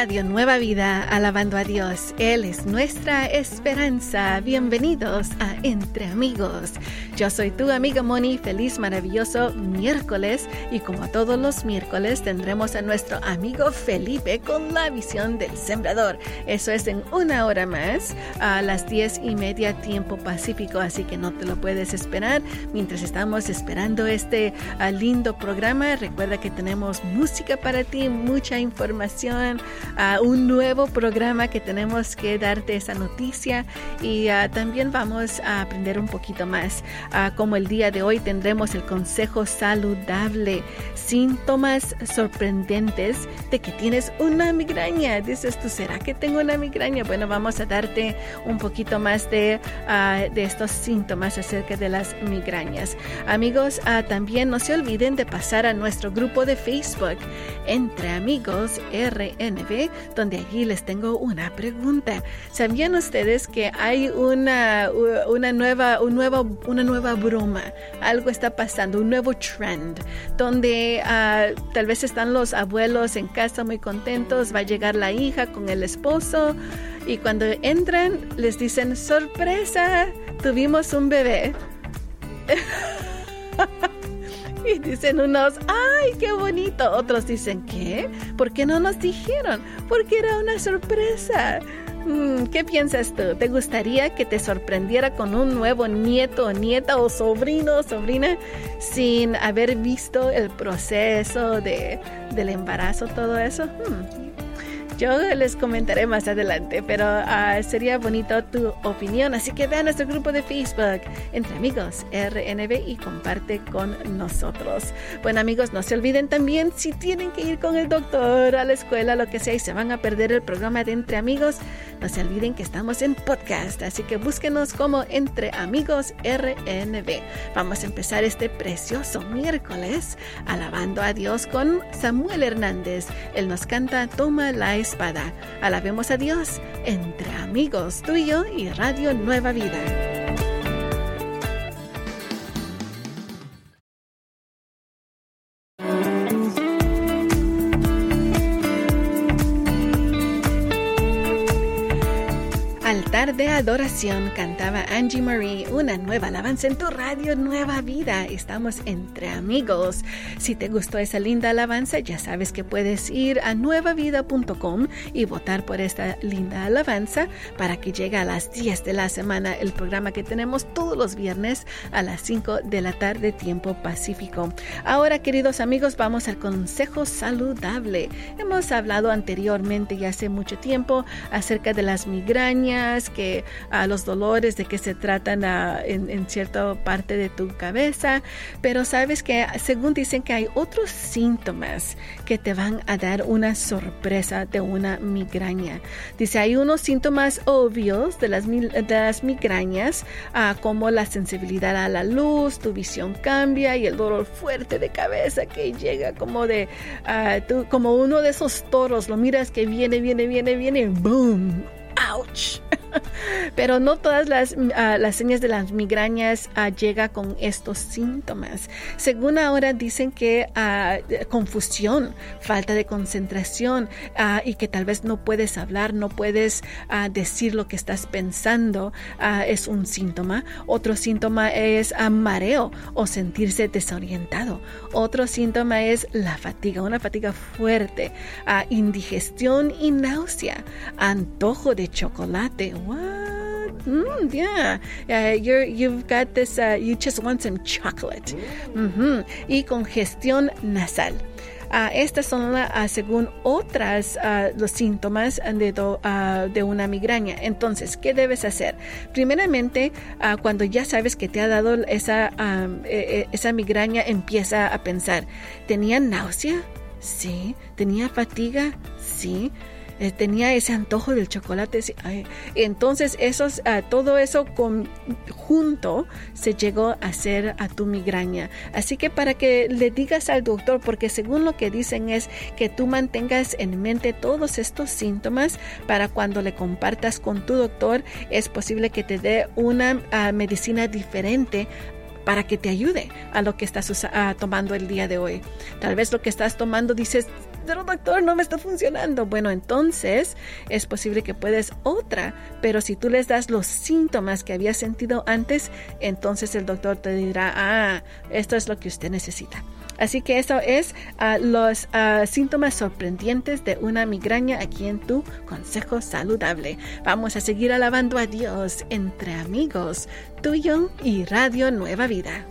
Radio Nueva Vida, alabando a Dios. Él es nuestra esperanza. Bienvenidos a Entre Amigos. Yo soy tu amiga Moni. Feliz, maravilloso miércoles. Y como todos los miércoles, tendremos a nuestro amigo Felipe con la visión del sembrador. Eso es en una hora más, a las diez y media tiempo pacífico. Así que no te lo puedes esperar. Mientras estamos esperando este ah, lindo programa, recuerda que tenemos música para ti, mucha información a un nuevo programa que tenemos que darte esa noticia y ah, también vamos a aprender un poquito más. Como el día de hoy tendremos el consejo saludable, síntomas sorprendentes de que tienes una migraña. Dices tú, ¿será que tengo una migraña? Bueno, vamos a darte un poquito más de, ah, de estos síntomas acerca de las migrañas. Amigos, también no se olviden de pasar a nuestro grupo de Facebook entre amigos RNB donde allí les tengo una pregunta. ¿Sabían ustedes que hay una, una, nueva, un nuevo, una nueva broma? Algo está pasando, un nuevo trend, donde ah, tal vez están los abuelos en casa muy contentos, va a llegar la hija con el esposo y cuando entran les dicen, sorpresa, tuvimos un bebé. Y dicen unos, ¡ay, qué bonito! Otros dicen, ¿qué? ¿Por qué no nos dijeron? Porque era una sorpresa. Mm, ¿Qué piensas tú? ¿Te gustaría que te sorprendiera con un nuevo nieto nieta o sobrino o sobrina sin haber visto el proceso de, del embarazo, todo eso? Hmm, yo les comentaré más adelante, pero uh, sería bonito tu opinión. Así que ve a nuestro grupo de Facebook, Entre Amigos RNB, y comparte con nosotros. Bueno, amigos, no se olviden también si tienen que ir con el doctor a la escuela, lo que sea, y se van a perder el programa de Entre Amigos, no se olviden que estamos en podcast. Así que búsquenos como Entre Amigos RNB. Vamos a empezar este precioso miércoles alabando a Dios con Samuel Hernández. Él nos canta Toma la espada. Alabemos a Dios entre amigos tuyo y Radio Nueva Vida. De adoración cantaba Angie Marie una nueva alabanza en tu radio Nueva Vida. Estamos entre amigos. Si te gustó esa linda alabanza, ya sabes que puedes ir a nuevavida.com y votar por esta linda alabanza para que llegue a las 10 de la semana el programa que tenemos todos los viernes a las 5 de la tarde tiempo pacífico. Ahora, queridos amigos, vamos al consejo saludable. Hemos hablado anteriormente y hace mucho tiempo acerca de las migrañas, que a los dolores de que se tratan en, cierta parte de tu cabeza, pero sabes que según dicen que hay otros síntomas que te van a dar una sorpresa de una migraña. Dice, hay unos síntomas obvios de las, migrañas, ah, como la sensibilidad a la luz, tu visión cambia y el dolor fuerte de cabeza que llega como de, ah, como uno de esos toros, lo miras que viene, viene, viene, viene, boom, ouch. Pero no todas las, ah, las señas de las migrañas uh, llega con estos síntomas. Según ahora dicen que ah, confusión, falta de concentración y que tal vez no puedes hablar, no puedes decir lo que estás pensando es un síntoma. Otro síntoma es mareo o sentirse desorientado. Otro síntoma es la fatiga, una fatiga fuerte, indigestión y náusea, antojo de chocolate what? Mm, yeah, uh, you've got this, uh, you just want some chocolate. Mm -hmm. Y congestión nasal. Uh, estas son uh, según otras uh, los síntomas de, de, una migraña. Entonces, ¿qué debes hacer? Primeramente, cuando ya sabes que te ha dado esa, um, e, e, esa migraña, empieza a pensar, ¿tenía náusea? Sí. ¿Tenía fatiga? Sí. Eh, tenía ese antojo del chocolate. Entonces, esos, ah, todo eso junto se llegó a hacer a tu migraña. Así que para que le digas al doctor, porque según lo que dicen es que tú mantengas en mente todos estos síntomas para cuando le compartas con tu doctor, es posible que te dé una ah, medicina diferente para que te ayude a lo que estás tomando el día de hoy. Tal vez lo que estás tomando dices, pero doctor, no me está funcionando. Bueno, entonces es posible que puedes otra, pero si tú les das los síntomas que había sentido antes, entonces el doctor te dirá, ah, esto es lo que usted necesita. Así que eso es ah, los ah, síntomas sorprendentes de una migraña aquí en tu consejo saludable. Vamos a seguir alabando a Dios entre amigos, tuyo y Radio Nueva Vida.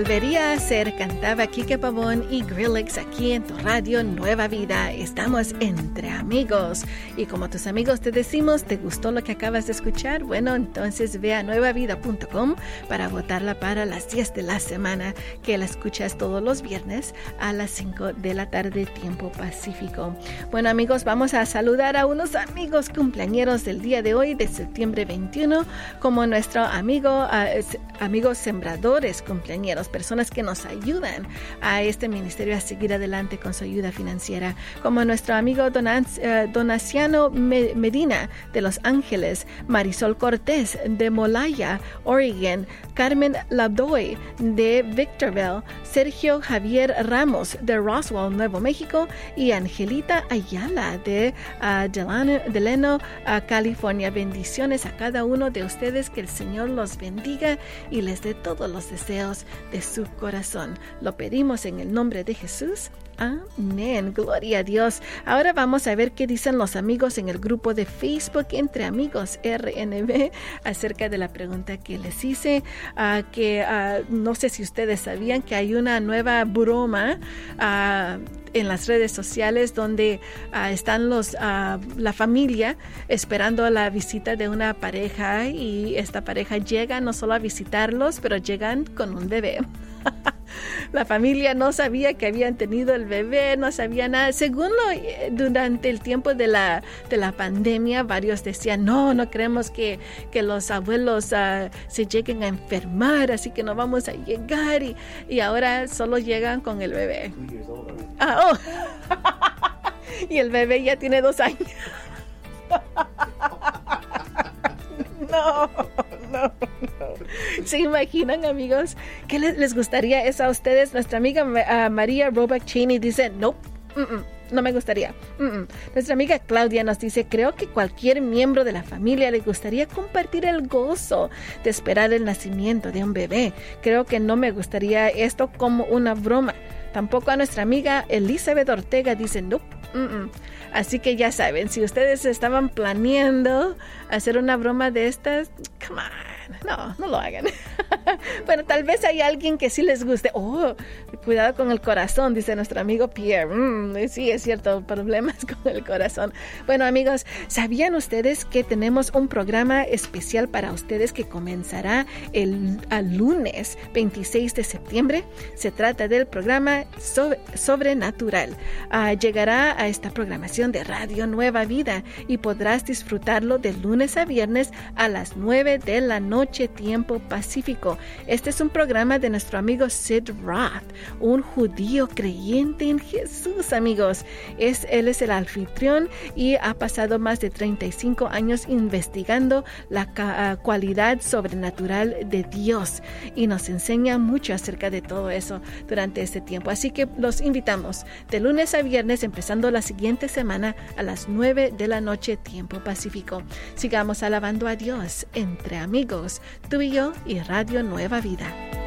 Volvería a ser, cantaba Kike Pavón y Grillix aquí en tu radio Nueva Vida. Estamos entre amigos. Y como tus amigos te decimos, ¿te gustó lo que acabas de escuchar? Bueno, entonces ve a nuevavida.com para votarla para las 10 de la semana, que la escuchas todos los viernes a las 5 de la tarde, tiempo pacífico. Bueno, amigos, vamos a saludar a unos amigos cumpleañeros del día de hoy, de septiembre 21, como nuestro amigo, uh, amigos sembradores cumpleañeros personas que nos ayudan a este ministerio a seguir adelante con su ayuda financiera, como nuestro amigo eh, Donaciano Medina de Los Ángeles, Marisol Cortés de Molaya, Oregon, Carmen Ladoy de Victorville, Sergio Javier Ramos de Roswell, Nuevo México y Angelita Ayala de uh, Delano, uh, California. Bendiciones a cada uno de ustedes, que el Señor los bendiga y les dé todos los deseos de su corazón. Lo pedimos en el nombre de Jesús. Amén. Gloria a Dios. Ahora vamos a ver qué dicen los amigos en el grupo de Facebook Entre Amigos RNB acerca de la pregunta que les hice. Ah, que ah, no sé si ustedes sabían que hay una nueva broma ah, en las redes sociales donde están los la familia esperando la visita de una pareja y esta pareja llega no solo a visitarlos pero llegan con un bebé. la familia no sabía que habían tenido el bebé, no sabía nada. Según lo, eh, durante el tiempo de la, de la pandemia, varios decían, no, no queremos que, que los abuelos ah, se lleguen a enfermar, así que no vamos a llegar. Y, y ahora solo llegan con el bebé. Ah, oh. y el bebé ya tiene dos años. no, no. ¿Se imaginan, amigos? ¿Qué les, gustaría eso a ustedes? Nuestra amiga María Roback Cheney dice, no, no me gustaría. Nuestra amiga Claudia nos dice, creo que cualquier miembro de la familia le gustaría compartir el gozo de esperar el nacimiento de un bebé. Creo que no me gustaría esto como una broma. Tampoco a nuestra amiga Elizabeth Ortega dice, no. Así que ya saben, si ustedes estaban planeando hacer una broma de estas, come on no, no lo hagan. bueno, tal vez hay alguien que sí les guste. Oh, cuidado con el corazón, dice nuestro amigo Pierre. Mm, sí, es cierto, problemas con el corazón. Bueno, amigos, ¿sabían ustedes que tenemos un programa especial para ustedes que comenzará el lunes 26 de septiembre? Se trata del programa Sobrenatural. Ah, llegará a esta programación de Radio Nueva Vida y podrás disfrutarlo de lunes a viernes a las 9 de la noche Noche Tiempo Pacífico. Este es un programa de nuestro amigo Sid Roth, un judío creyente en Jesús, amigos. Es, él es el anfitrión y ha pasado más de 35 años investigando la ah, cualidad sobrenatural de Dios y nos enseña mucho acerca de todo eso durante este tiempo. Así que los invitamos de lunes a viernes, empezando la siguiente semana a las 9 de la noche, tiempo pacífico. Sigamos alabando a Dios entre amigos tú y yo y Radio Nueva Vida.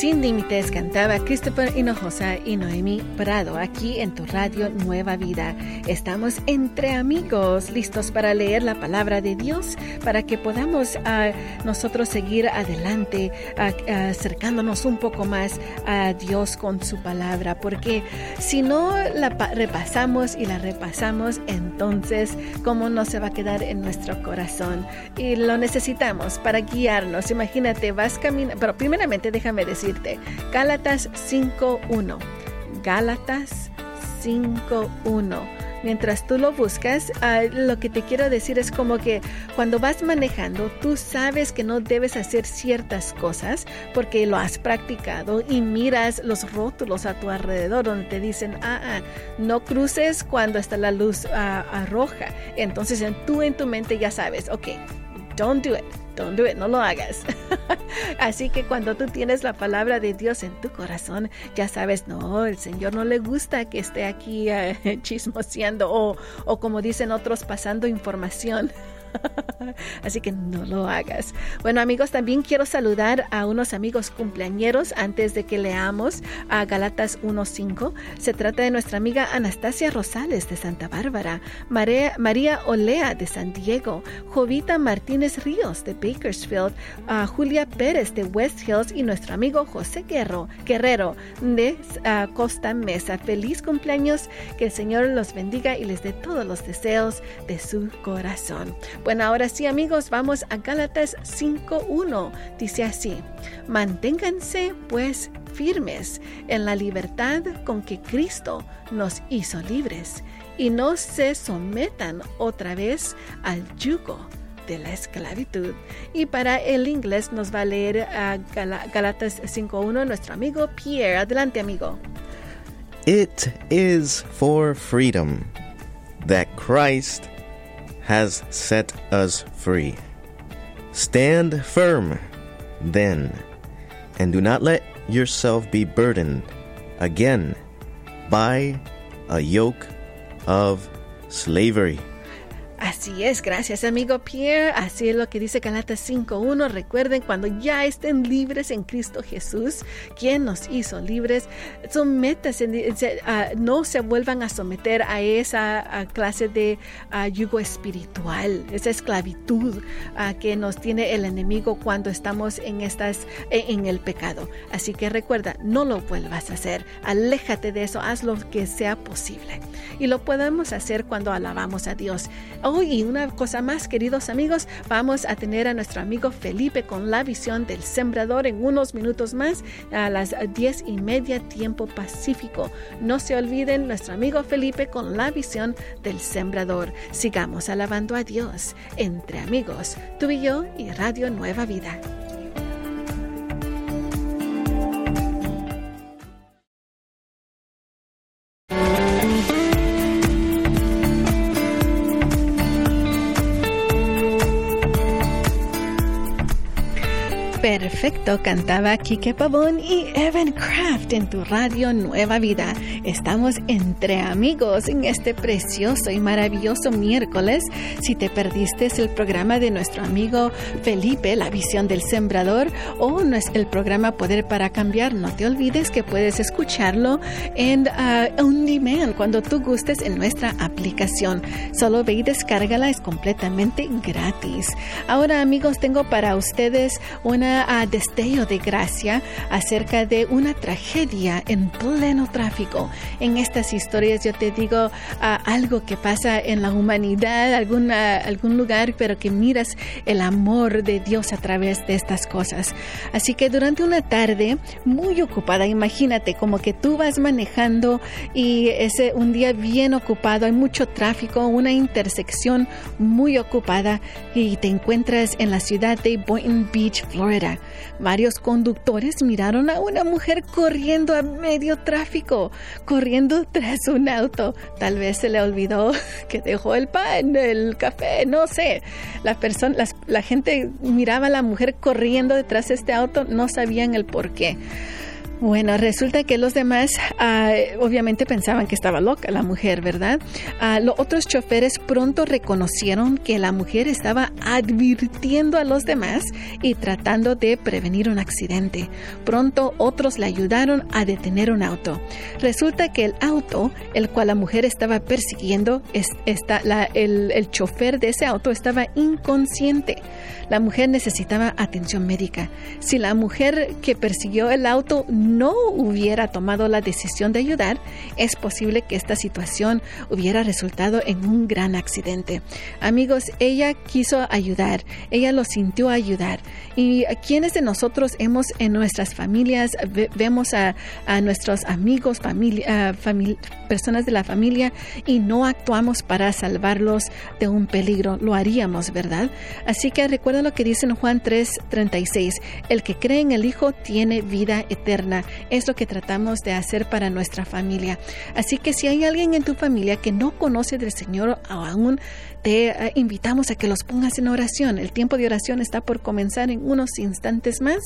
Sin límites cantaba Christopher Hinojosa y Noemi Prado aquí en tu radio Nueva Vida. Estamos entre amigos, listos para leer la palabra de Dios, para que podamos uh, nosotros seguir adelante, uh, acercándonos un poco más a Dios con su palabra, porque si no la repasamos y la repasamos, entonces, ¿cómo no se va a quedar en nuestro corazón? Y lo necesitamos para guiarnos. Imagínate, vas caminando, pero primeramente déjame decir, Gálatas 5.1. Gálatas 5.1 mientras tú lo buscas, ah, lo que te quiero decir es como que cuando vas manejando, tú sabes que no debes hacer ciertas cosas porque lo has practicado y miras los rótulos a tu alrededor donde te dicen, ah, ah no cruces cuando está la luz ah, roja. Entonces en, tú en tu mente ya sabes, ok, don't do it no lo hagas. Así que cuando tú tienes la palabra de Dios en tu corazón, ya sabes, no, el Señor no le gusta que esté aquí eh, chismoseando o como dicen otros, pasando información. Así que no lo hagas. Bueno amigos, también quiero saludar a unos amigos cumpleañeros antes de que leamos a Galatas 1.5. Se trata de nuestra amiga Anastasia Rosales de Santa Bárbara, María, María Olea de San Diego, Jovita Martínez Ríos de Bakersfield, a Julia Pérez de West Hills y nuestro amigo José Guerrero, Guerrero de Costa Mesa. Feliz cumpleaños, que el Señor los bendiga y les dé todos los deseos de su corazón. Bueno, ahora sí amigos, vamos a Gálatas 5.1. Dice así, manténganse pues firmes en la libertad con que Cristo nos hizo libres y no se sometan otra vez al yugo de la esclavitud. Y para el inglés nos va a leer a Gálatas 5.1 nuestro amigo Pierre. Adelante amigo. It is for freedom that Christ has set us free. Stand firm, then, and do not let yourself be burdened again by a yoke of slavery. Así es, gracias amigo Pierre. Así es lo que dice Galatas 5.1. Recuerden, cuando ya estén libres en Cristo Jesús, quien nos hizo libres, sométanse, no se vuelvan a someter a esa clase de yugo espiritual, esa esclavitud que nos tiene el enemigo cuando estamos en, estas, en el pecado. Así que recuerda, no lo vuelvas a hacer. Aléjate de eso, haz lo que sea posible. Y lo podemos hacer cuando alabamos a Dios y una cosa más, queridos amigos, vamos a tener a nuestro amigo Felipe con la visión del sembrador en unos minutos más a las diez y media tiempo pacífico. No se olviden nuestro amigo Felipe con la visión del sembrador. Sigamos alabando a Dios entre amigos, tú y yo y Radio Nueva Vida. Perfecto, cantaba Kike Pavón y Evan Craft en tu radio Nueva Vida. Estamos entre amigos en este precioso y maravilloso miércoles. Si te perdiste el programa de nuestro amigo Felipe, La Visión del Sembrador, o no el programa Poder para Cambiar, no te olvides que puedes escucharlo en uh, On cuando tú gustes en nuestra aplicación. Solo ve y descárgala, es completamente gratis. Ahora amigos, tengo para ustedes una a destello de gracia acerca de una tragedia en pleno tráfico. En estas historias yo te digo algo que pasa en la humanidad, algún lugar, pero que miras el amor de Dios a través de estas cosas. Así que durante una tarde muy ocupada, imagínate como que tú vas manejando y es un día bien ocupado, hay mucho tráfico, una intersección muy ocupada y te encuentras en la ciudad de Boynton Beach, Florida. Varios conductores miraron a una mujer corriendo a medio tráfico, corriendo tras un auto. Tal vez se le olvidó que dejó el pan, el café, no sé. La, persona, la gente miraba a la mujer corriendo detrás de este auto, no sabían el por qué. Bueno, resulta que los demás ah, obviamente pensaban que estaba loca la mujer, ¿verdad? Ah, los otros choferes pronto reconocieron que la mujer estaba advirtiendo a los demás y tratando de prevenir un accidente. Pronto otros le ayudaron a detener un auto. Resulta que el auto, el cual la mujer estaba persiguiendo, está, el, el chofer de ese auto estaba inconsciente. La mujer necesitaba atención médica. Si la mujer que persiguió el auto hubiera tomado la decisión de ayudar, es posible que esta situación hubiera resultado en un gran accidente. Amigos, ella quiso ayudar, ella lo sintió ayudar. ¿Y quienes de nosotros hemos en nuestras familias, vemos a, nuestros amigos, familia, personas de la familia y no actuamos para salvarlos de un peligro? Lo haríamos, ¿verdad? Así que recuerda lo que dice en Juan 3:36, el que cree en el Hijo tiene vida eterna. Es lo que tratamos de hacer para nuestra familia. Así que si hay alguien en tu familia que no conoce del Señor o aún te eh, invitamos a que los pongas en oración. El tiempo de oración está por comenzar en unos instantes más.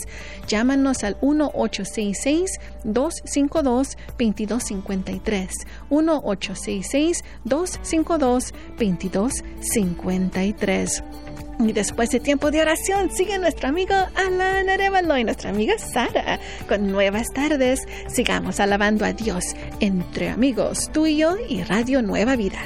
Llámanos al 1-866-252-2253. 1-866-252-2253. Y después de tiempo de oración, sigue nuestro amigo Alan Arevalo y nuestra amiga Sara con nuevas tardes. Sigamos alabando a Dios entre amigos, tú y yo y Radio Nueva Vida.